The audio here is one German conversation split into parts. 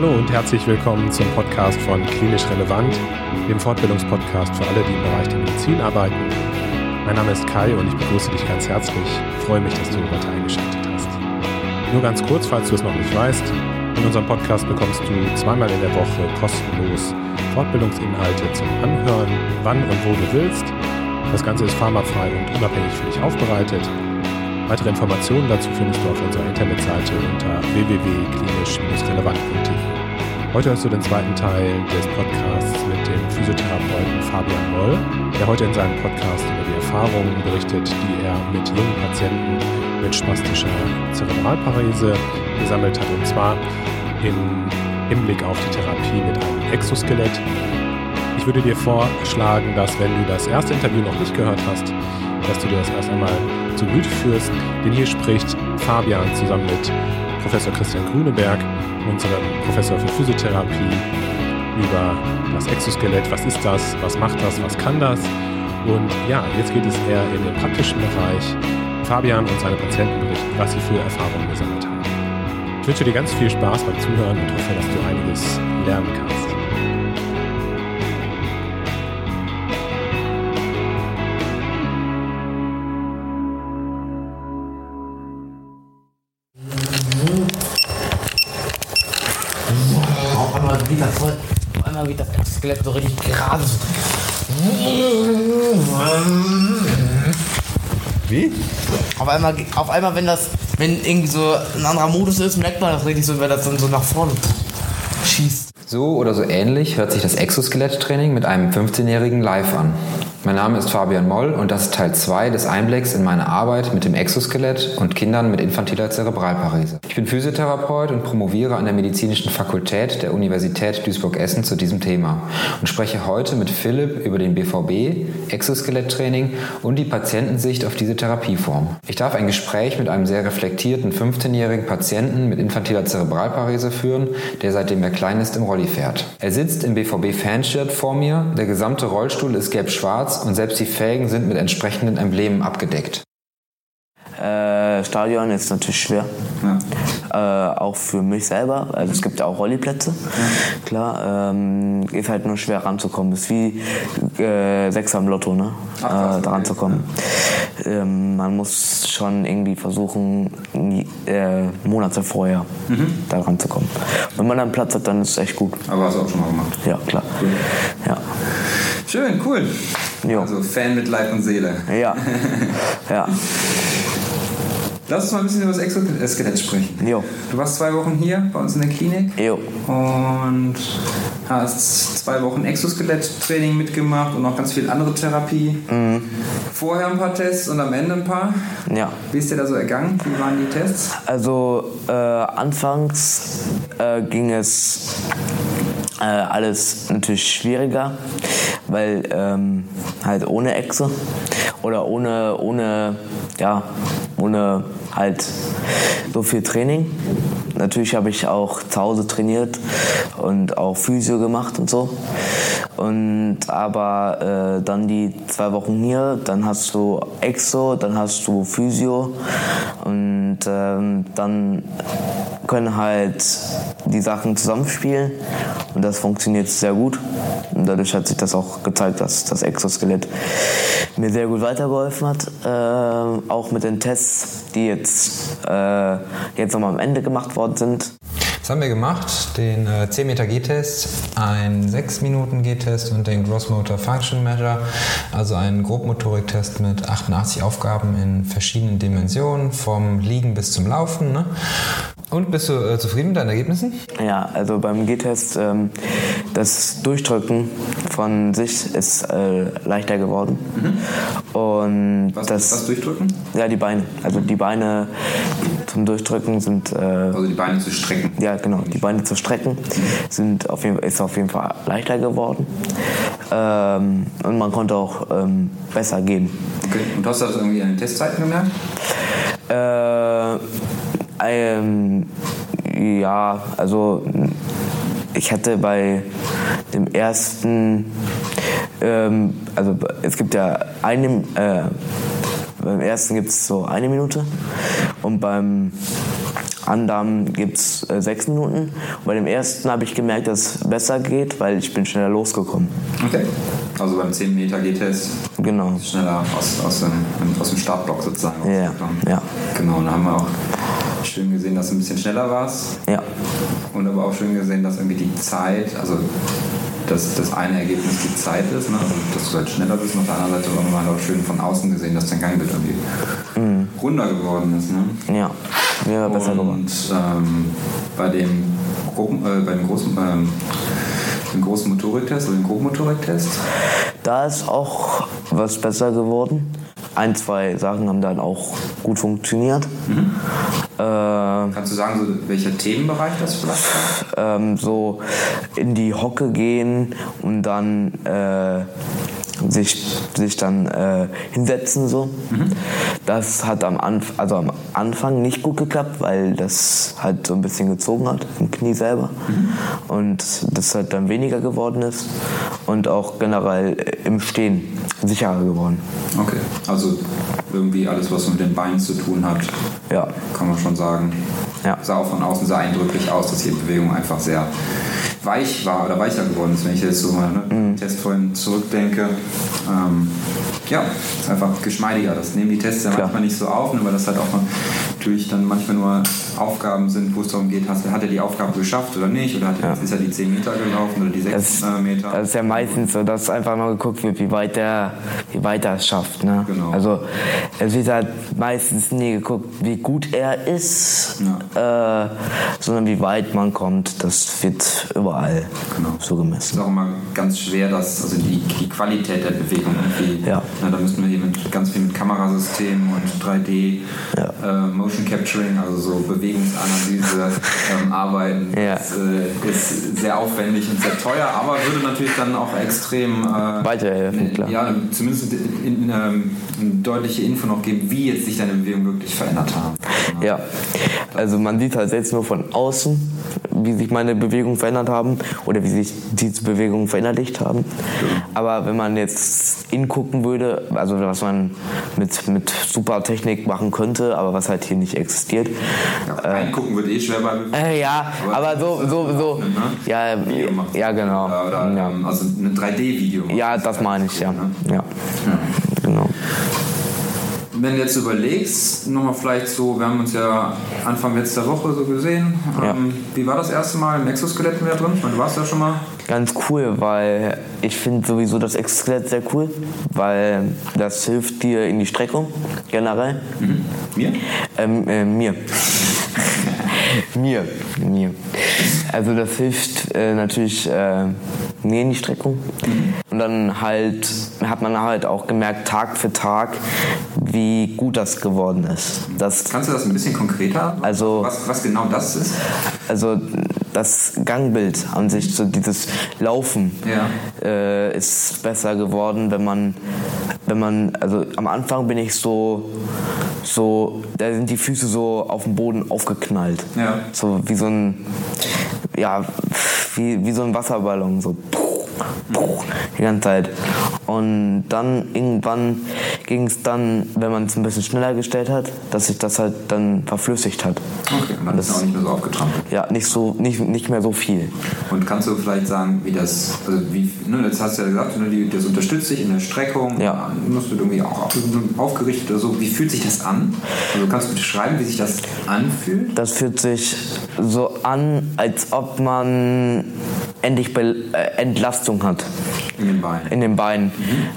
Hallo und herzlich willkommen zum Podcast von Klinisch Relevant, dem Fortbildungspodcast für alle, die im Bereich der Medizin arbeiten. Mein Name ist Kai und ich begrüße dich ganz herzlich. Ich freue mich, dass du heute eingeschaltet hast. Nur ganz kurz, falls du es noch nicht weißt, in unserem Podcast bekommst du zweimal in der Woche kostenlos Fortbildungsinhalte zum Anhören, wann und wo du willst. Das Ganze ist pharmafrei und unabhängig für dich aufbereitet. Weitere Informationen dazu findest du auf unserer Internetseite unter www.klinisch-relevant.de. Heute hörst du den zweiten Teil des Podcasts mit dem Physiotherapeuten Fabian Moll, der heute in seinem Podcast über die Erfahrungen berichtet, die er mit jungen Patienten mit spastischer Zerebralparese gesammelt hat, und zwar im Hinblick auf die Therapie mit einem Exoskelett. Ich würde dir vorschlagen, dass wenn du das erste Interview noch nicht gehört hast, dass du dir das erst einmal zu Gemüte führst. Denn hier spricht Fabian zusammen mit Professor Christian Grüneberg, unserem Professor für Physiotherapie, über das Exoskelett. Was ist das? Was macht das? Was kann das? Und ja, jetzt geht es eher in den praktischen Bereich. Fabian und seine Patienten berichten, was sie für Erfahrungen gesammelt haben. Ich wünsche dir ganz viel Spaß beim Zuhören und hoffe, dass du einiges lernen kannst. Skelett so richtig gerade. Wie? Auf einmal, auf einmal, wenn das, wenn irgendwie so ein anderer Modus ist, merkt man das richtig so, wenn das dann so nach vorne schießt. So oder so ähnlich hört sich das Exoskelett-Training mit einem 15-Jährigen live an. Mein Name ist Fabian Moll und das ist Teil 2 des Einblicks in meine Arbeit mit dem Exoskelett und Kindern mit infantiler Zerebralparese. Ich bin Physiotherapeut und promoviere an der Medizinischen Fakultät der Universität Duisburg-Essen zu diesem Thema und spreche heute mit Philipp über den BVB, Exoskelett-Training und die Patientensicht auf diese Therapieform. Ich darf ein Gespräch mit einem sehr reflektierten 15-jährigen Patienten mit infantiler Zerebralparese führen, der seitdem er klein ist im Rolli fährt. Er sitzt im BVB-Fanshirt vor mir, der gesamte Rollstuhl ist gelb-schwarz und selbst die Felgen sind mit entsprechenden Emblemen abgedeckt. Äh, Stadion ist natürlich schwer. Ja. Äh, auch für mich selber. Also es gibt ja auch Rolliplätze. Ja. Klar, ähm, ist halt nur schwer ranzukommen. Ist wie äh, Sechs am Lotto, ne? Ach, äh, da ranzukommen. Ja. Ähm, man muss schon irgendwie versuchen, äh, Monate vorher mhm. da ranzukommen. Wenn man dann Platz hat, dann ist es echt gut. Aber hast du auch schon mal gemacht? Ja, klar. Cool. Ja. Schön, cool. Jo. Also Fan mit Leib und Seele. Ja. ja. Lass uns mal ein bisschen über das Exoskelett sprechen. Jo. Du warst zwei Wochen hier bei uns in der Klinik. Jo. Und hast zwei Wochen Exoskelett-Training mitgemacht und noch ganz viel andere Therapie. Mhm. Vorher ein paar Tests und am Ende ein paar. Ja. Wie ist dir da so ergangen? Wie waren die Tests? Also äh, anfangs äh, ging es äh, alles natürlich schwieriger, weil ähm, halt ohne Echse oder ohne, ohne, ja, ohne halt so viel Training. Natürlich habe ich auch zu Hause trainiert und auch Physio gemacht und so. Und aber äh, dann die zwei Wochen hier, dann hast du Exo, dann hast du Physio und ähm, dann können halt die Sachen zusammenspielen und das funktioniert sehr gut. Und dadurch hat sich das auch gezeigt, dass das Exoskelett mir sehr gut weitergeholfen hat. Äh, auch mit den Tests, die jetzt, äh, jetzt nochmal am Ende gemacht worden sind. Das haben wir gemacht, den äh, 10 Meter G-Test, einen 6 Minuten G-Test und den Gross Motor Function Measure, also einen Grobmotoriktest mit 88 Aufgaben in verschiedenen Dimensionen, vom Liegen bis zum Laufen. Ne? Und bist du äh, zufrieden mit deinen Ergebnissen? Ja, also beim G-Test, ähm, das Durchdrücken von sich ist äh, leichter geworden. Mhm. Und was, das, was durchdrücken? Ja, die Beine. Also die Beine zum Durchdrücken sind. Äh, also die Beine zu strecken. Ja, genau. Die Beine zu strecken sind auf jeden, ist auf jeden Fall leichter geworden. Ähm, und man konnte auch ähm, besser gehen. Okay. Und hast du das irgendwie an den Testzeiten gemerkt? Äh, ähm, ja, also ich hatte bei dem ersten, ähm, also es gibt ja eine, äh, beim ersten gibt es so eine Minute und beim anderen gibt es äh, sechs Minuten. Und bei dem ersten habe ich gemerkt, dass es besser geht, weil ich bin schneller losgekommen. Okay. Also beim 10 Meter G-Test Genau. schneller aus, aus, dem, aus dem Startblock sozusagen. Ja, rausgekommen. ja. Genau, und da haben wir auch schön gesehen, dass du ein bisschen schneller warst. Ja. Und aber auch schön gesehen, dass irgendwie die Zeit, also dass das eine Ergebnis die Zeit ist, ne? also dass du halt schneller bist und auf der anderen Seite wir halt auch schön von außen gesehen, dass dein Gangbild irgendwie runder geworden ist. Ne? Ja. Wäre besser geworden. Und ähm, bei dem, Gruppen, äh, bei dem großen, ähm, dem großen Motoriktest, also dem Grobmotoriktest, Da ist auch was besser geworden. Ein, zwei Sachen haben dann auch gut funktioniert. Äh, kannst du sagen, so, welcher Themenbereich das vielleicht war? ähm, so in die Hocke gehen und dann äh, sich, sich dann äh, hinsetzen so. Das hat am, Anf also am Anfang nicht gut geklappt, weil das halt so ein bisschen gezogen hat im Knie selber und das halt dann weniger geworden ist und auch generell im Stehen sicherer geworden. Okay, also irgendwie alles, was mit den Beinen zu tun hat, Ja, kann man schon sagen. Ja. Sah auch von außen sehr eindrücklich aus, dass die Bewegung einfach sehr weich war oder weicher geworden ist, wenn ich jetzt so mal ne, Mhm. Test vorhin zurückdenke. Ähm, ja, ist einfach geschmeidiger. Das nehmen die Tests ja Klar. manchmal nicht so auf, ne, weil das halt auch natürlich dann manchmal nur Aufgaben sind, wo es darum geht, hast, hat er die Aufgabe geschafft oder nicht, oder hat er, ist er die 10 Meter gelaufen oder die 6 Das, äh, Meter. das ist ja meistens so, dass einfach mal geguckt wird, wie weit der, wie weit er es schafft. Ne? Genau. Also es wird halt meistens nie geguckt, wie gut er ist, äh, sondern wie weit man kommt. Das wird überall Genau. so gemessen. ist auch immer ganz schwer, dass, also die, die Qualität der Bewegung irgendwie. Ja. Na, da müssen wir hier mit, ganz viel mit Kamerasystemen und 3D, Ja. Äh, Motion Capturing, also so Bewegungsanalyse ähm, arbeiten. Ja. Das äh, ist sehr aufwendig und sehr teuer, aber würde natürlich dann auch extrem äh, Weiterhelfen, klar. Ja, zumindest in, in, ähm, eine deutliche Info noch geben, wie jetzt sich deine Bewegung wirklich verändert haben. Ja, also man sieht halt jetzt nur von außen, wie sich meine Bewegungen verändert haben oder wie sich diese Bewegungen verinnerlicht haben. Aber wenn man jetzt ingucken würde, also was man mit, mit super Technik machen könnte, aber was halt hier nicht existiert. Ja, reingucken wird eh schwer bei Äh, ja, aber so, so, so, ja, Video machen. ja, genau. Oder, oder Ja, ähm, also ein 3D-Video. ja das meine ich, ja. Ja, genau. Wenn du jetzt überlegst, nochmal vielleicht so, wir haben uns ja Anfang letzter Woche so gesehen. Ja. Ähm, wie war das erste Mal im Exoskelett wieder drin? Ich meine, du warst ja schon mal. Ganz cool, weil ich finde sowieso das Exoskelett sehr cool, weil das hilft dir in die Streckung generell. Mir? Ähm, äh, mir. mir. Mir. Also das hilft äh, natürlich äh, mir in die Streckung. Und dann halt hat man halt auch gemerkt, Tag für Tag, wie gut das geworden ist. Das, Kannst du das ein bisschen konkreter? Also- was, was genau das ist? also das Gangbild an sich, so dieses Laufen, Ja. äh, ist besser geworden, wenn man, wenn man, also am Anfang bin ich so, so, da sind die Füße so auf dem Boden aufgeknallt. Ja. So wie so ein, ja, wie, wie so ein Wasserballon, so die ganze Zeit. Und dann irgendwann ging es dann, wenn man es ein bisschen schneller gestellt hat, dass sich das halt dann verflüssigt hat. Okay, und dann ist es auch nicht mehr so aufgetrampelt. Ja, nicht so, nicht, nicht mehr so viel. Und kannst du vielleicht sagen, wie das, also wie, ne, jetzt hast du ja gesagt, ne, das unterstützt dich in der Streckung, Ja. musst du irgendwie auch auf- aufgerichtet oder so. Wie fühlt sich das an? Also kannst du beschreiben, wie sich das anfühlt? Das fühlt sich so an, als ob man endlich Be äh, Entlastung hat In den Beinen. in den Beinen.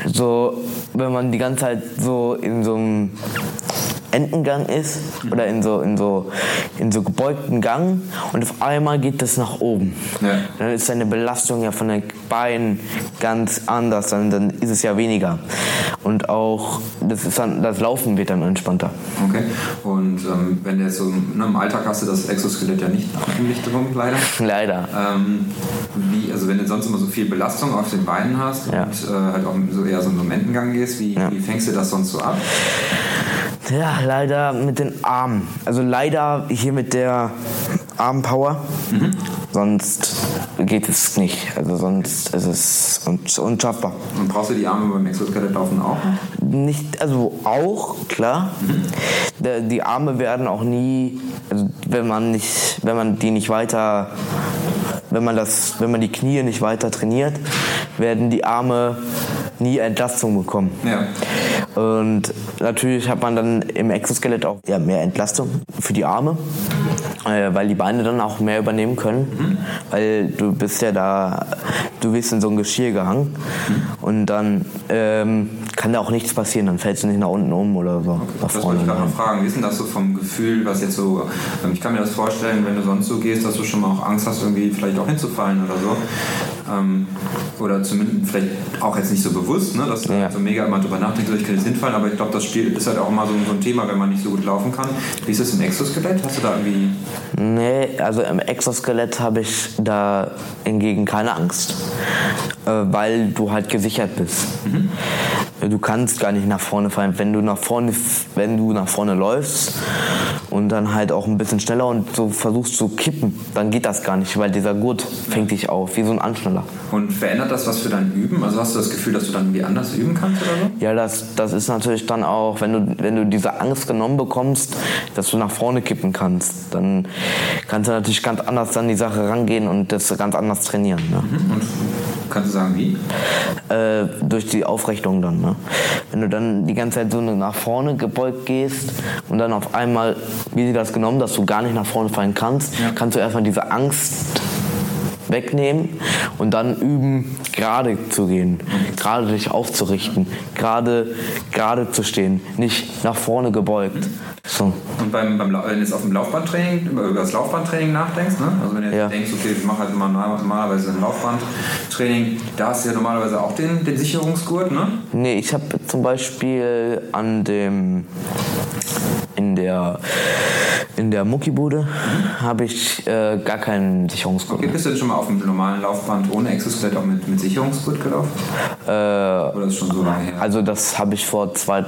So, wenn man die ganze Zeit so in so einem Entengang ist oder in so, in so, in so gebeugten Gang und auf einmal geht das nach oben. Ja. Dann ist deine Belastung ja von den Beinen ganz anders, dann, dann ist es ja weniger. Und auch das, ist dann, das Laufen wird dann entspannter. Okay. Und ähm, wenn du jetzt so ne, im Alltag hast du das Exoskelett ja nicht im Licht drum, leider. Leider. Ähm, wie, also wenn du sonst immer so viel Belastung auf den Beinen hast Ja. und äh, halt auch so eher so in so einem Entengang gehst, wie, Ja. wie fängst du das sonst so ab? Ja, leider mit den Armen. Also leider hier mit der Armpower. Sonst geht es nicht. Also sonst ist es un unschaffbar. Und brauchst du die Arme beim Exoskelett laufen auch? Nicht, also auch, klar. der- die Arme werden auch nie, also wenn man nicht, wenn man die nicht weiter, wenn man das, wenn man die Knie nicht weiter trainiert, werden die Arme nie Entlastung bekommen. Ja. Und natürlich hat man dann im Exoskelett auch ja, mehr Entlastung für die Arme, äh, weil die Beine dann auch mehr übernehmen können. Weil du bist ja da, du wirst in so ein Geschirr gehangen und dann ähm, kann da auch nichts passieren, dann fällst du nicht nach unten um oder so. nach Das wollte ich gerade noch fragen. Wie ist denn das so vom Gefühl, was jetzt so, ähm, ich kann mir das vorstellen, wenn du sonst so gehst, dass du schon mal auch Angst hast, irgendwie vielleicht auch hinzufallen oder so. Ähm, oder zumindest vielleicht auch jetzt nicht so bewusst, ne, dass du Ja. so mega immer drüber nachdenkst, so, ich kann jetzt hinfallen, aber ich glaube, das Spiel ist halt auch immer so, so ein Thema, wenn man nicht so gut laufen kann. Wie ist das im Exoskelett? Hast du da irgendwie. Nee, also im Exoskelett habe ich da hingegen keine Angst, äh, weil du halt gesichert bist. Du kannst gar nicht nach vorne fallen. Wenn du nach vorne, wenn du nach vorne läufst und dann halt auch ein bisschen schneller und so versuchst zu kippen, dann geht das gar nicht, weil dieser Gurt fängt dich auf, wie so ein Anschneller. Und verändert das was für dein Üben? Also hast du das Gefühl, dass du dann irgendwie anders üben kannst oder so? Ja, das, das ist natürlich dann auch, wenn du, wenn du diese Angst genommen bekommst, dass du nach vorne kippen kannst, dann kannst du natürlich ganz anders an die Sache rangehen und das ganz anders trainieren. Ne? Und kannst du sagen, wie? Äh, durch die Aufrichtung dann. Ne? Wenn du dann die ganze Zeit so nach vorne gebeugt gehst und dann auf einmal, wie sie das genommen, dass du gar nicht nach vorne fallen kannst, kannst du erstmal diese Angst wegnehmen und dann üben, gerade zu gehen, gerade dich aufzurichten, gerade gerade zu stehen, nicht nach vorne gebeugt. So. Und beim, beim, wenn du jetzt auf dem Laufbahntraining, über, über das Laufbahntraining nachdenkst, ne? also wenn du jetzt Ja. denkst, okay, ich mache halt immer normalerweise ein Laufbahntraining, da hast du ja normalerweise auch den, den Sicherungsgurt, ne? Nee, ich habe zum Beispiel an dem in der in der Muckibude habe ich äh, gar keinen Sicherungsgurt. Okay, bist du denn schon mal auf dem normalen Laufband ohne Exoskelett auch mit, mit Sicherungsgurt gelaufen? Äh, Oder ist schon so lange her? also das habe ich vor zwei,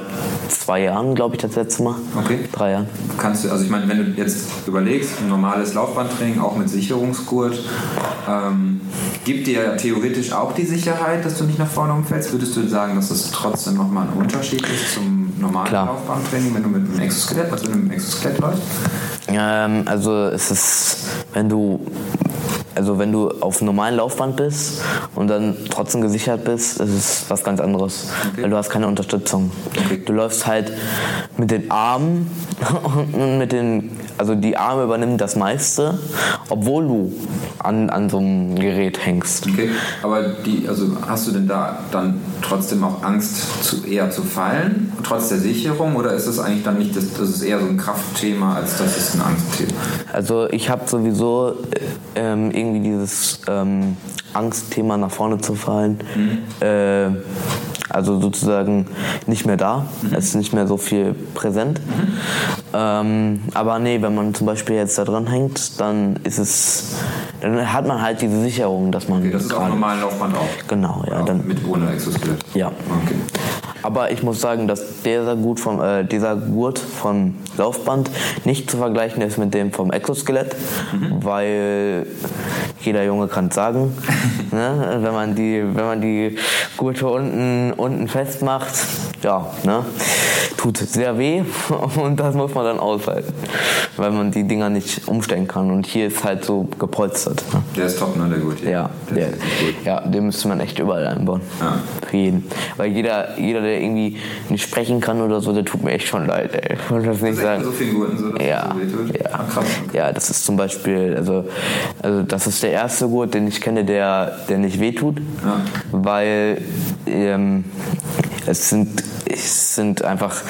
zwei Jahren, glaube ich, das letzte Mal. Okay. Drei Jahren. Kannst du, also ich meine, wenn du jetzt überlegst, ein normales Laufbahntraining auch mit Sicherungsgurt, ähm, gibt dir ja theoretisch auch die Sicherheit, dass du nicht nach vorne umfällst. Würdest du sagen, dass das trotzdem nochmal ein Unterschied ist zum normalen Klar. Laufbahntraining, wenn du mit einem Exoskelett, also mit einem Exoskelett läufst? Ähm, also es ist, wenn du also wenn du auf normalen Laufband bist und dann trotzdem gesichert bist, ist es was ganz anderes. Weil du hast keine Unterstützung. Okay. Du läufst halt mit den Armen und mit den, also die Arme übernehmen das meiste, obwohl du an, an so einem Gerät hängst. Okay, aber die, also hast du denn da dann trotzdem auch Angst, zu, eher zu fallen, trotz der Sicherung, oder ist das eigentlich dann nicht, das, das ist eher so ein Kraftthema, als dass es ein Angstthema? Also ich habe sowieso äh, ähm, irgendwie dieses ähm, Angstthema nach vorne zu fallen. Äh, also sozusagen nicht mehr da. Es ist nicht mehr so viel präsent. Ähm, aber nee, wenn man zum Beispiel jetzt da dran hängt, dann ist es, dann hat man halt diese Sicherung, dass man Okay, das ist auch normalen Laufband auch. Genau, ja, Auch dann mit ohne Exoskelett. ja. Okay. Aber ich muss sagen, dass dieser, Gut vom, äh, dieser Gurt vom Laufband nicht zu vergleichen ist mit dem vom Exoskelett, weil jeder Junge kann es sagen, ne? wenn, man die, wenn man die Gurte unten, unten festmacht, ja, ne? Tut sehr weh und das muss man dann aushalten, weil man die Dinger nicht umstellen kann. Und hier ist halt so gepolstert. Ne? Der ist top, ne, der gut. Ja, der der, ist gut. ja, den müsste man echt überall einbauen. Ja. Für jeden. Weil jeder, jeder, der irgendwie nicht sprechen kann oder so, der tut mir echt schon leid, ey. Ich wollte das nicht sagen. so vielen Gurten so, Ja, so ja. Ah, krass. Ja, das ist zum Beispiel, also, also das ist der erste Gurt, den ich kenne, der, der nicht wehtut, Ja. weil ähm, es sind, es sind einfach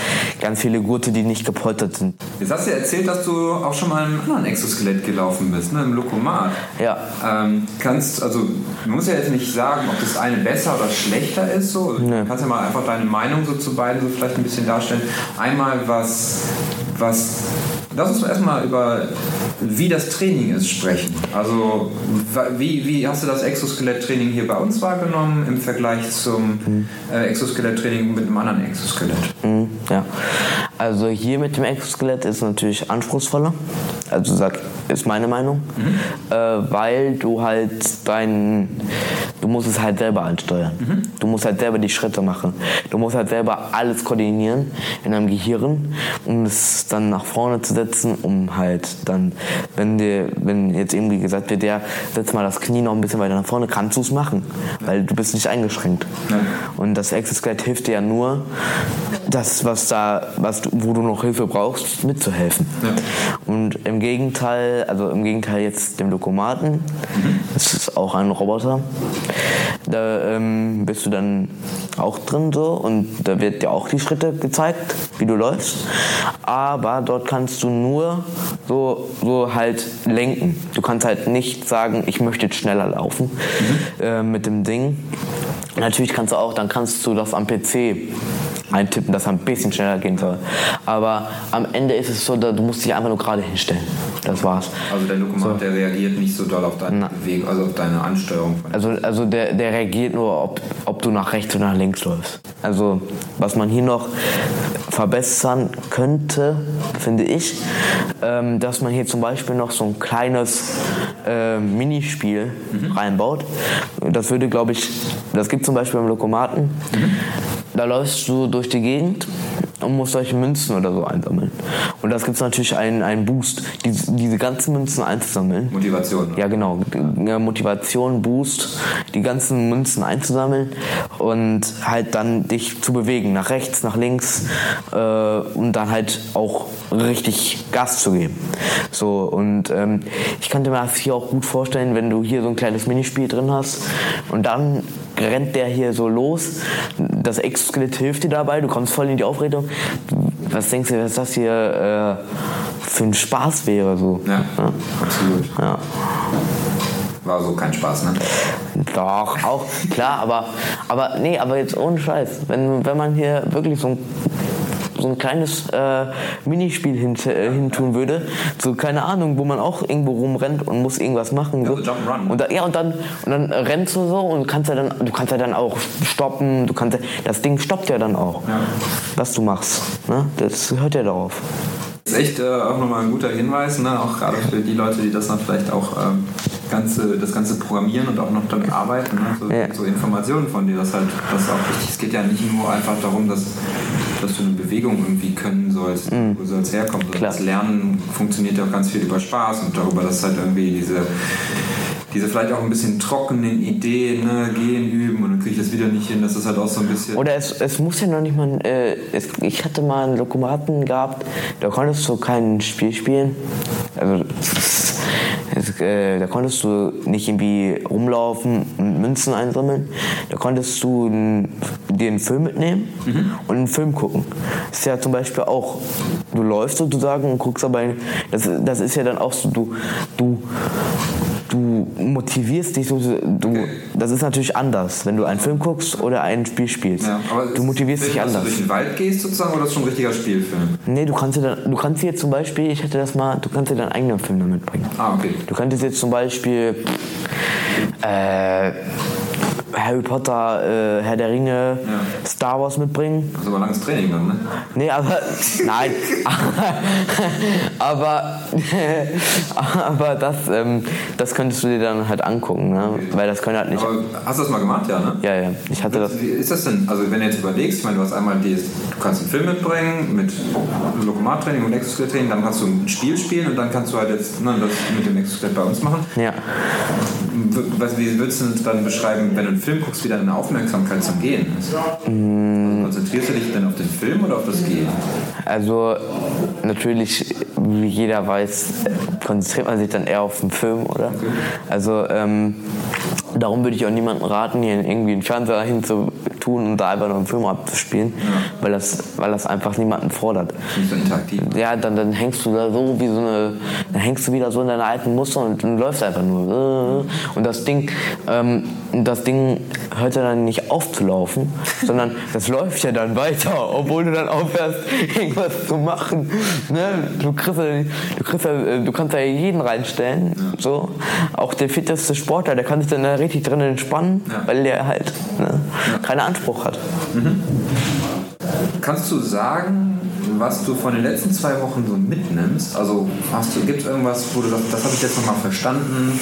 ganz viele Gurte, die nicht gepolstert sind. Jetzt hast du ja erzählt, dass du auch schon mal im anderen Exoskelett gelaufen bist, ne, im Lokomat. Ja. Ähm, kannst, also, man muss ja jetzt nicht sagen, ob das eine besser oder schlechter ist, so. Du kannst ja mal einfach deine Meinung so zu beiden so vielleicht ein bisschen darstellen. Einmal was, was, lass uns erstmal über, wie das Training ist, sprechen. Also, wie, wie hast du das Exoskelett-Training hier bei uns wahrgenommen im Vergleich zum äh, Exoskelett-Training mit einem anderen Exoskelett? Mhm, ja. Also hier mit dem Exoskelett ist natürlich anspruchsvoller. Also sag, ist meine Meinung. Äh, weil du halt dein, du musst es halt selber ansteuern. Du musst halt selber die Schritte machen. Du musst halt selber alles koordinieren in deinem Gehirn, um es dann nach vorne zu setzen, um halt dann, wenn dir, wenn jetzt irgendwie gesagt wird, ja, setz mal das Knie noch ein bisschen weiter nach vorne, kannst du es machen, weil du bist nicht eingeschränkt. Und das Exoskelett hilft dir ja nur, das, was da, was wo du noch Hilfe brauchst, mitzuhelfen. Und im Gegenteil, also im Gegenteil jetzt dem Lokomaten, das ist auch ein Roboter, da ähm, bist du dann auch drin so und da wird dir auch die Schritte gezeigt, wie du läufst. Aber dort kannst du nur so, so halt lenken. Du kannst halt nicht sagen, ich möchte jetzt schneller laufen äh, mit dem Ding. Natürlich kannst du auch, dann kannst du das am PC eintippen, dass er ein bisschen schneller gehen soll. Aber am Ende ist es so, du musst dich einfach nur gerade hinstellen. Das war's. Also der Lokomat, der reagiert nicht so doll auf deine Bewegung, also auf deine Ansteuerung. Von Also, also der, der reagiert nur, ob, ob du nach rechts oder nach links läufst. Also was man hier noch verbessern könnte, finde ich, ähm, dass man hier zum Beispiel noch so ein kleines äh, Minispiel reinbaut. Das würde, glaube ich, das gibt zum Beispiel beim Lokomaten. Da läufst du durch die Gegend und musst solche Münzen oder so einsammeln. Und das gibt es natürlich einen, einen Boost, diese, diese ganzen Münzen einzusammeln. Motivation. ne? Ja, genau. Motivation, Boost, die ganzen Münzen einzusammeln und halt dann dich zu bewegen, nach rechts, nach links äh, und dann halt auch richtig Gas zu geben. So, und ähm, ich könnte mir das hier auch gut vorstellen, wenn du hier so ein kleines Minispiel drin hast und dann rennt der hier so los. Das Exoskelett hilft dir dabei, du kommst voll in die Aufregung. Was denkst du, was das hier äh, für ein Spaß wäre? So. Ja, absolut. Ja. War so kein Spaß, ne? Doch, auch klar, aber, aber nee, aber jetzt ohne Scheiß. Wenn, wenn man hier wirklich so ein, so ein kleines äh, Minispiel hin, äh, hintun würde, so keine Ahnung, wo man auch irgendwo rumrennt und muss irgendwas machen. So. so Jump'n'Run. Und, da, ja, und, dann, und dann rennst du so und kannst ja dann, du kannst ja dann auch stoppen, du kannst ja, das Ding stoppt ja dann auch, was du machst. Ne? Das hört ja darauf. Das ist echt äh, auch nochmal ein guter Hinweis, ne? auch gerade für die Leute, die das dann vielleicht auch ähm, ganze, das ganze programmieren und auch noch damit arbeiten. Ne? So, Ja. so Informationen von dir, das halt das ist auch wichtig. Es geht ja nicht nur einfach darum, dass, dass du eine Bewegung irgendwie können sollst, wo soll es herkommen. sondern Klar. Das Lernen funktioniert ja auch ganz viel über Spaß und darüber, dass halt irgendwie diese diese vielleicht auch ein bisschen trockenen Ideen, ne, gehen, üben und dann kriege ich das wieder nicht hin, das ist halt auch so ein bisschen. Oder es, es muss ja noch nicht mal. Äh, es, ich hatte mal einen Lokomaten gehabt, da konntest du kein Spiel spielen. Also, es, äh, da konntest du nicht irgendwie rumlaufen und Münzen einsammeln. Da konntest du dir einen Film mitnehmen und einen Film gucken. Das ist ja zum Beispiel auch, du läufst sozusagen und guckst aber, das, das ist ja dann auch so, du, du du motivierst dich so, du, das ist natürlich anders, wenn du einen Film guckst oder ein Spiel spielst. ja, du motivierst dich Film, dass anders. du durch den Wald gehst sozusagen oder ist das schon ein richtiger Spielfilm? Nee, du kannst dir dann, du kannst dir jetzt zum Beispiel, ich hatte das mal, du kannst dir deinen eigenen Film damit bringen. Ah, okay. Du könntest jetzt zum Beispiel äh, Harry Potter, äh, Herr der Ringe, Star Wars mitbringen. Das ist aber langes Training dann, ne? Nee, aber nein. aber aber das, ähm, das könntest du dir dann halt angucken, ne? Weil das können halt nicht. Aber hast du das mal gemacht, ja, ne? Ja, ja. Ich hatte das. Wie ist das denn? Also wenn du jetzt überlegst, ich meine, du hast einmal die, du kannst einen Film mitbringen mit Lokomattraining und Exoskelett-Training, dann kannst du ein Spiel spielen und dann kannst du halt jetzt ne, das mit dem Exoskelett bei uns machen. Ja. Was, wie würdest du dann beschreiben, wenn du einen Film guckst, wie deine Aufmerksamkeit zum Gehen ist? Mm. Also konzentrierst du dich dann auf den Film oder auf das Gehen? Also natürlich, wie jeder weiß, konzentriert man sich dann eher auf den Film, oder? Also ähm, darum würde ich auch niemandem raten, hier irgendwie einen Fernseher hinzutun und da einfach nur einen Film abzuspielen, weil, das, weil das einfach niemanden fordert. Ja, dann, dann hängst du da so wie so eine, dann hängst du wieder so in deine alten Muster und dann läufst einfach nur. Und das Ding, ähm, das Ding hört ja dann nicht auf zu laufen, sondern das läuft ja dann weiter, obwohl du dann aufhörst, irgendwas zu machen. Ne? Du, kriegst ja, du, kriegst ja, du kannst ja jeden reinstellen, so. Auch der fitteste Sportler, der kann sich dann da richtig drin entspannen, weil der halt ne, keinen Anspruch hat. Kannst du sagen, was du von den letzten zwei Wochen so mitnimmst? Also hast du, gibt es irgendwas, wo du sagst, das habe ich jetzt nochmal verstanden,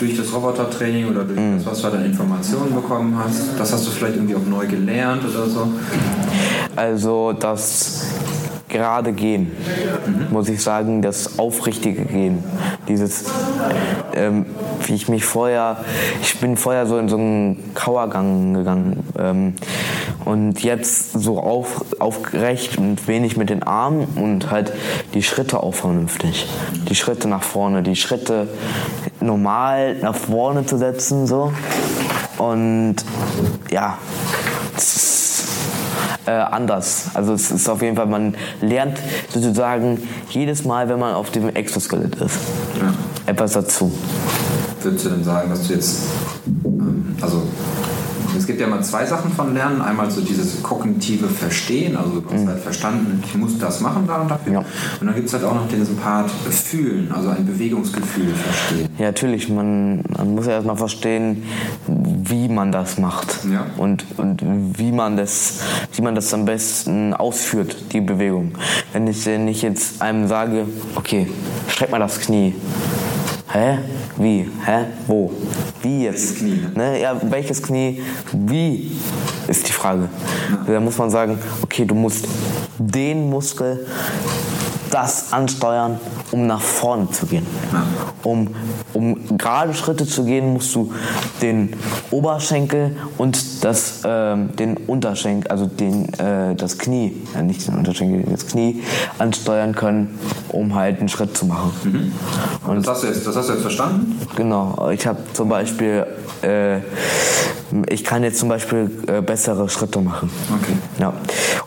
durch das Robotertraining oder durch das, was du an Informationen bekommen hast? Das hast du vielleicht irgendwie auch neu gelernt oder so? Also das gerade Gehen, muss ich sagen, das aufrichtige Gehen. Dieses, ähm, wie ich mich vorher, ich bin vorher so in so einen Kauergang gegangen ähm, und jetzt so auf, aufgerecht und wenig mit den Armen und halt die Schritte auch vernünftig. Die Schritte nach vorne, die Schritte normal nach vorne zu setzen so und ja, äh, anders. Also es ist auf jeden Fall, man lernt sozusagen jedes Mal, wenn man auf dem Exoskelett ist, Ja. etwas dazu. Würdest du denn sagen, dass du jetzt, ähm, also gibt ja mal zwei Sachen von Lernen. Einmal so dieses kognitive Verstehen, also du hast halt verstanden, ich muss das machen da und dafür. Ja. Und dann gibt es halt auch noch diesen Part Fühlen, also ein Bewegungsgefühl verstehen. Ja, natürlich, man, man muss ja erstmal verstehen, wie man das macht Ja. und, und wie, man das, wie man das am besten ausführt, die Bewegung. Wenn ich, wenn ich jetzt einem sage, okay, streck mal das Knie. Hä? Wie? Hä? Wo? Wie jetzt? Welches Knie, Ne? Ja, welches Knie? Wie? Ist die Frage. Da muss man sagen, okay, du musst den Muskel das ansteuern, um nach vorne zu gehen. Um, um gerade Schritte zu gehen, musst du den Oberschenkel und das, ähm, den Unterschenkel, also den, äh, das Knie, ja, nicht den Unterschenkel, das Knie ansteuern können, um halt einen Schritt zu machen. Und das hast du jetzt, das hast du jetzt verstanden? Genau, ich habe zum Beispiel, äh, ich kann jetzt zum Beispiel äh, bessere Schritte machen. Okay. Ja,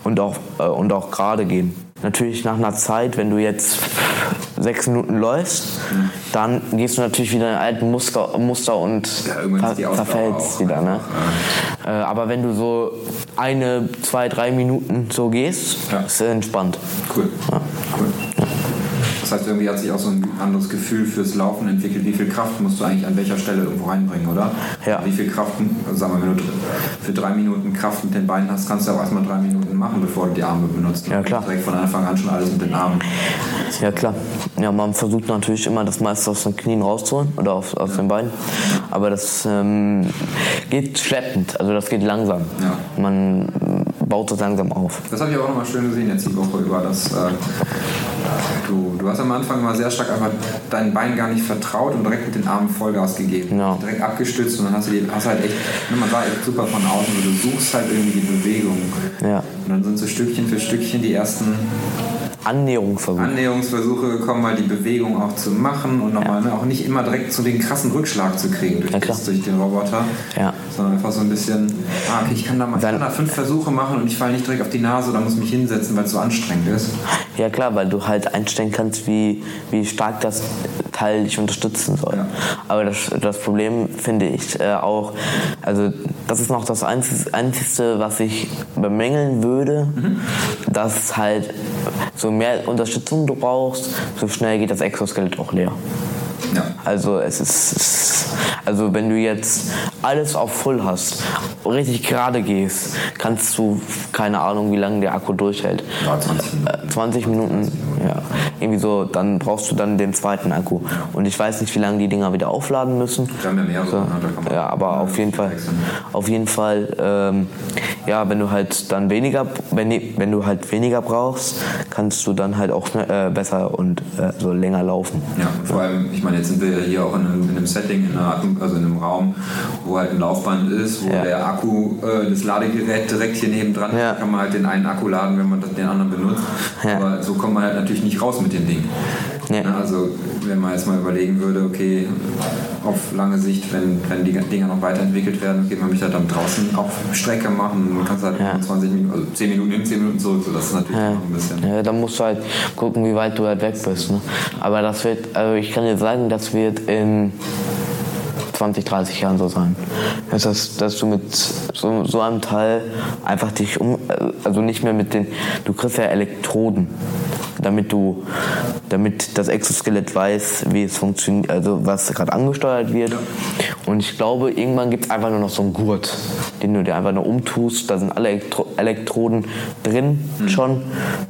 und auch, äh, und auch gerade gehen. Natürlich nach einer Zeit, wenn du jetzt sechs Minuten läufst, dann gehst du natürlich wieder in alten Muster, Muster und Ja, auch wieder. Ne? einfach, Äh, aber wenn du so eine, zwei, drei Minuten so gehst, Ja. ist es entspannt. Cool. cool. Das heißt, irgendwie hat sich auch so ein anderes Gefühl fürs Laufen entwickelt. Wie viel Kraft musst du eigentlich an welcher Stelle irgendwo reinbringen, oder? Ja. Wie viel Kraft, also sagen wir, wenn du für drei Minuten Kraft mit den Beinen hast, kannst du auch erstmal drei Minuten machen, bevor du die Arme benutzt. Ja, klar. Direkt von Anfang an schon alles mit den Armen. Ja klar. Ja, man versucht natürlich immer das meiste aus den Knien rauszuholen oder auf, aus den Beinen. Aber das ähm, geht schleppend, also das geht langsam. Ja. Man baut das langsam auf. Das habe ich auch nochmal schön gesehen jetzt die Woche über, dass äh, du, du hast am Anfang immer sehr stark einfach deinen Beinen gar nicht vertraut und direkt mit den Armen Vollgas gegeben. Ja. Direkt abgestützt und dann hast du die, hast halt echt, ne, man sah echt super von außen, du suchst halt irgendwie die Bewegung. Ja. Und dann sind so Stückchen für Stückchen die ersten Annäherungsversuch. Annäherungsversuche gekommen, mal die Bewegung auch zu machen und nochmal ne, auch nicht immer direkt so den krassen Rückschlag zu kriegen durch, Ja, das, durch den Roboter, Ja. sondern einfach so ein bisschen, ah, okay, ich kann da mal Dann- kann da fünf Versuche machen und ich falle nicht direkt auf die Nase oder muss mich hinsetzen, weil es so anstrengend ist. Ja klar, weil du halt einstellen kannst, wie, wie stark das Teil dich unterstützen soll. Ja. Aber das, das Problem finde ich äh, auch, also das ist noch das Einzige, was ich bemängeln würde, dass halt so mehr Unterstützung du brauchst, so schnell geht das Exoskelett auch leer. Also es ist, also wenn du jetzt alles auf Full hast, richtig gerade gehst, kannst du keine Ahnung, wie lange der Akku durchhält. Ja, 20 Minuten. Äh, 20 Minuten, ja, irgendwie so. Dann brauchst du dann den zweiten Akku. Und ich weiß nicht, wie lange die Dinger wieder aufladen müssen. Wir haben ja mehrere, So. man- Ja, aber auf jeden Fall, auf jeden Fall, ähm, ja, wenn du halt dann weniger, wenn, wenn du halt weniger brauchst, kannst du dann halt auch äh, besser und äh, so länger laufen. Ja, vor allem, ich meine, jetzt sind wir ja hier auch in einem, in einem Setting, in einer, also in einem Raum, wo halt ein Laufband ist, wo Ja. der Akku, äh, das Ladegerät direkt hier nebendran Ja. kann man halt den einen Akku laden, wenn man den anderen benutzt. Ja. Aber so kommt man halt natürlich nicht raus mit dem Ding. Na, Also wenn man jetzt mal überlegen würde, okay, auf lange Sicht, wenn, wenn die Dinger noch weiterentwickelt werden, okay, man möchte halt dann draußen auch Strecke machen, man kann es halt Ja. 20 Minuten, also 10 Minuten hin, 10 Minuten zurück, so das ist natürlich Ja. noch ein bisschen. ja, dann musst du halt gucken, wie weit du halt weg bist. Ne? Aber das wird, also ich kann dir sagen, das wird in 20, 30 Jahren so sein. Das heißt, dass du mit so, so einem Teil einfach dich um, also nicht mehr mit den, du kriegst ja Elektroden, damit du, damit das Exoskelett weiß, wie es funktioniert, also was gerade angesteuert wird. Und ich glaube, irgendwann gibt es einfach nur noch so einen Gurt, den du dir einfach nur umtust. Da sind alle Elektro Elektroden drin schon,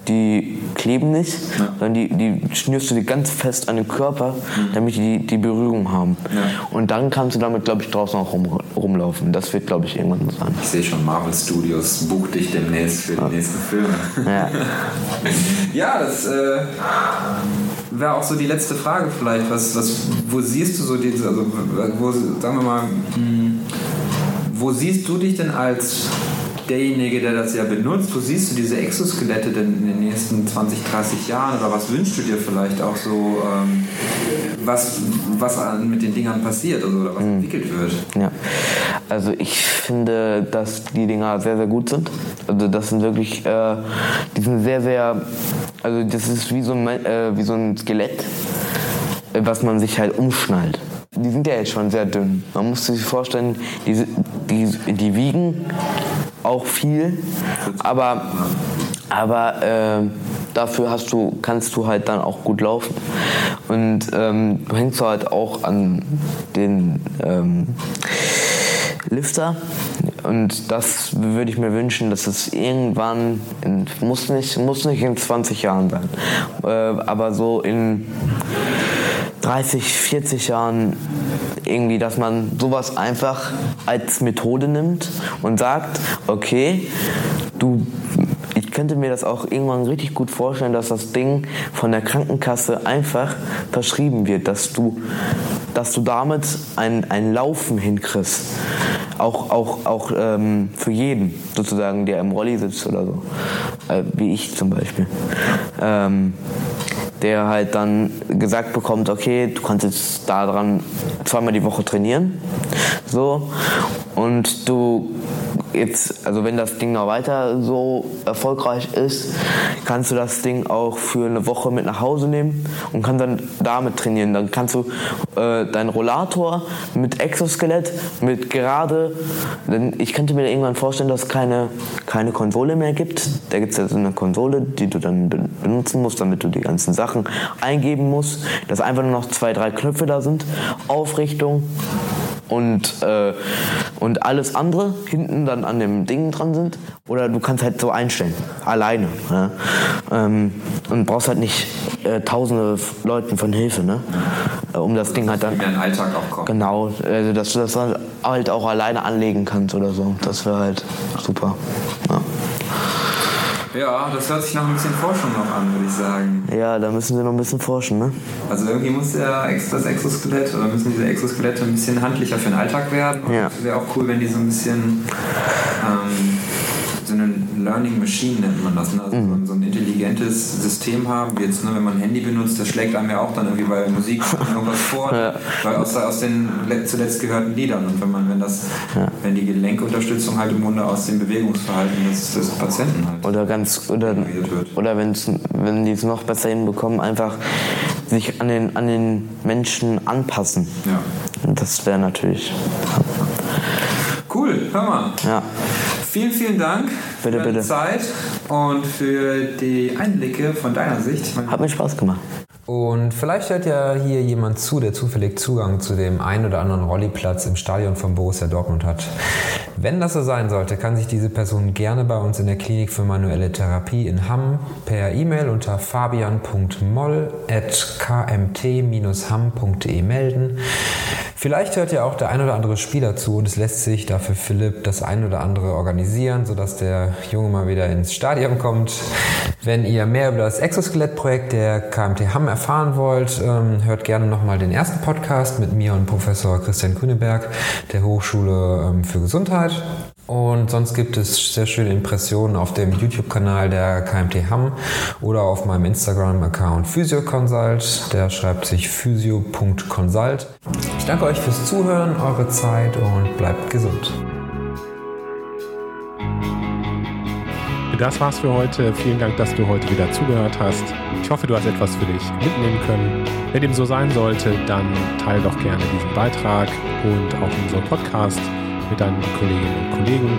die kleben nicht, Ja. sondern die, die schnürst du dir ganz fest an den Körper, damit die die Berührung haben. Ja. Und dann kannst du damit, glaube ich, draußen auch rum, rumlaufen. Das wird, glaube ich, irgendwann so sein. Ich sehe schon, Marvel Studios bucht dich demnächst für die nächsten Filme. Ja. Ja, das äh, wäre auch so die letzte Frage vielleicht. Was, was, wo siehst du so diese, also wo, sagen wir mal, mh, wo siehst du dich denn als derjenige, der das ja benutzt, wo siehst du diese Exoskelette denn in den nächsten 20, 30 Jahren oder was wünschst du dir vielleicht auch so, ähm, was, was mit den Dingern passiert also, oder was entwickelt wird? Ja, also ich finde, dass die Dinger sehr, sehr gut sind. Also das sind wirklich, äh, die sind sehr, sehr, also das ist wie so ein, äh, wie so ein Skelett, was man sich halt umschnallt. Die sind ja jetzt schon sehr dünn. Man muss sich vorstellen, die, die, die wiegen auch viel, aber, aber äh, dafür hast du, kannst du halt dann auch gut laufen. Und ähm, du hängst halt auch an den ähm, Lifter. Und das würde ich mir wünschen, dass es irgendwann, in, muss, nicht, muss nicht in 20 Jahren sein, äh, aber so in 30, 40 Jahren irgendwie, dass man sowas einfach als Methode nimmt und sagt, okay, du, ich könnte mir das auch irgendwann richtig gut vorstellen, dass das Ding von der Krankenkasse einfach verschrieben wird, dass du, dass du damit ein, ein Laufen hinkriegst. Auch, auch, auch ähm, für jeden sozusagen, der im Rolli sitzt oder so. Äh, wie ich zum Beispiel. Ähm, der halt dann gesagt bekommt, okay, du kannst jetzt daran zweimal die Woche trainieren. So. Und du jetzt, also wenn das Ding noch weiter so erfolgreich ist, kannst du das Ding auch für eine Woche mit nach Hause nehmen und kannst dann damit trainieren. Dann kannst du äh, deinen Rollator mit Exoskelett, mit gerade, denn ich könnte mir irgendwann vorstellen, dass es keine, keine Konsole mehr gibt. Da gibt es ja so eine Konsole, die du dann be- benutzen musst, damit du die ganzen Sachen eingeben musst, dass einfach nur noch zwei, drei Knöpfe da sind. Aufrichtung, und, äh, und alles andere hinten dann an dem Ding dran sind. Oder du kannst halt so einstellen, alleine. Ne? Ähm, und brauchst halt nicht äh, tausende Leuten von Hilfe, ne? Äh, um das Ding halt dann. Ein Alltag auch kommt. Genau, also dass du das halt auch alleine anlegen kannst oder so. Das wäre halt super. Ja. Ja, das hört sich nach ein bisschen Forschung noch an, würde ich sagen. ja, da müssen sie noch ein bisschen forschen, ne? Also irgendwie muss der das Exoskelett oder müssen diese Exoskelette ein bisschen handlicher für den Alltag werden. Ja. es wäre auch cool, wenn die so ein bisschen ähm, Learning Machine nennt man das, ne? also Mhm. so ein intelligentes System haben, wie jetzt, ne, wenn man ein Handy benutzt, das schlägt einem ja auch dann irgendwie bei Musik irgendwas vor, Ja. weil aus, aus den le- zuletzt gehörten Liedern und wenn man, wenn das, wenn die Gelenkunterstützung halt im Grunde aus dem Bewegungsverhalten des, des Patienten halt Oder ganz oder, oder wenn's, wenn die es noch besser hinbekommen, einfach sich an den, an den Menschen anpassen. Ja. Das wäre natürlich. Cool, hör mal. Ja. Vielen, vielen Dank Bitte, für bitte. Zeit und für die Einblicke von deiner Sicht. Hat mir Spaß gemacht. Und vielleicht hört ja hier jemand zu, der zufällig Zugang zu dem ein oder anderen Rolliplatz im Stadion von Borussia Dortmund hat. Wenn das so sein sollte, kann sich diese Person gerne bei uns in der Klinik für manuelle Therapie in Hamm per E-Mail unter fabian.moll.kmt-hamm.de melden. Vielleicht hört ja auch der ein oder andere Spieler zu und es lässt sich dafür Philipp das ein oder andere organisieren, sodass der Junge mal wieder ins Stadion kommt. Wenn ihr mehr über das Exoskelett-Projekt der KMT Hamm erfahren wollt, ähm, hört gerne nochmal den ersten Podcast mit mir und Professor Christian Kühneberg der Hochschule ähm, für Gesundheit. Und sonst gibt es sehr schöne Impressionen auf dem YouTube-Kanal der KMT Hamm oder auf meinem Instagram-Account PhysioConsult. Der schreibt sich physio.consult. Ich danke euch fürs Zuhören, eure Zeit und bleibt gesund. Das war's für heute. Vielen Dank, dass du heute wieder zugehört hast. Ich hoffe, du hast etwas für dich mitnehmen können. Wenn dem so sein sollte, dann teile doch gerne diesen Beitrag und auch unseren Podcast mit deinen Kolleginnen und Kollegen,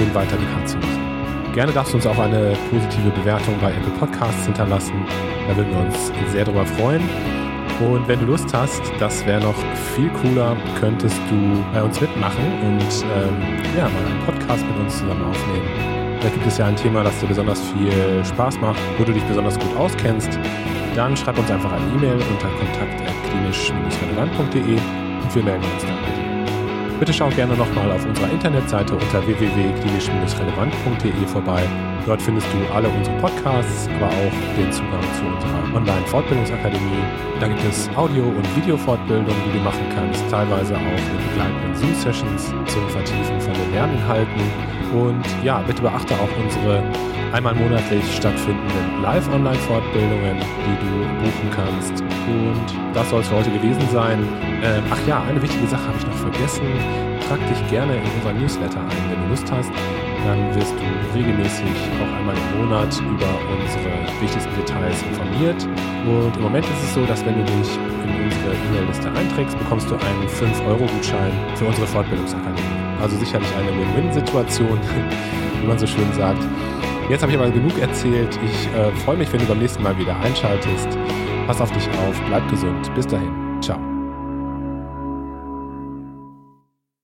ihn weiter bekannt zu machen. Gerne darfst du uns auch eine positive Bewertung bei Apple Podcasts hinterlassen. Da würden wir uns sehr darüber freuen. Und wenn du Lust hast, das wäre noch viel cooler, könntest du bei uns mitmachen und ähm, ja, mal einen Podcast mit uns zusammen aufnehmen. Da gibt es ja ein Thema, das dir besonders viel Spaß macht, wo du dich besonders gut auskennst. Dann schreib uns einfach eine E-Mail unter kontakt.klinisch-relevant.de und wir melden uns dann bei dir. Bitte schau gerne nochmal auf unserer Internetseite unter www.klinisch-relevant.de vorbei. Dort findest du alle unsere Podcasts, aber auch den Zugang zu unserer Online-Fortbildungsakademie. Da gibt es Audio- und Videofortbildungen, die du machen kannst, teilweise auch mit begleitenden Zoom-Sessions zum Vertiefen von den Lerninhalten. Und ja, bitte beachte auch unsere einmal monatlich stattfindenden Live-Online-Fortbildungen, die du buchen kannst. Und das soll es für heute gewesen sein. Ähm, ach ja, eine wichtige Sache habe ich noch vergessen. Trag dich gerne in unser Newsletter ein, wenn du Lust hast. Dann wirst du regelmäßig auch einmal im Monat über unsere wichtigsten Details informiert. Und im Moment ist es so, dass wenn du dich in unsere E-Mail-Liste einträgst, bekommst du einen 5-Euro-Gutschein für unsere Fortbildungsakademie. Also sicherlich eine Win-Win-Situation, wie man so schön sagt. Jetzt habe ich aber genug erzählt. Ich äh, freue mich, wenn du beim nächsten Mal wieder einschaltest. Pass auf dich auf, bleib gesund. Bis dahin.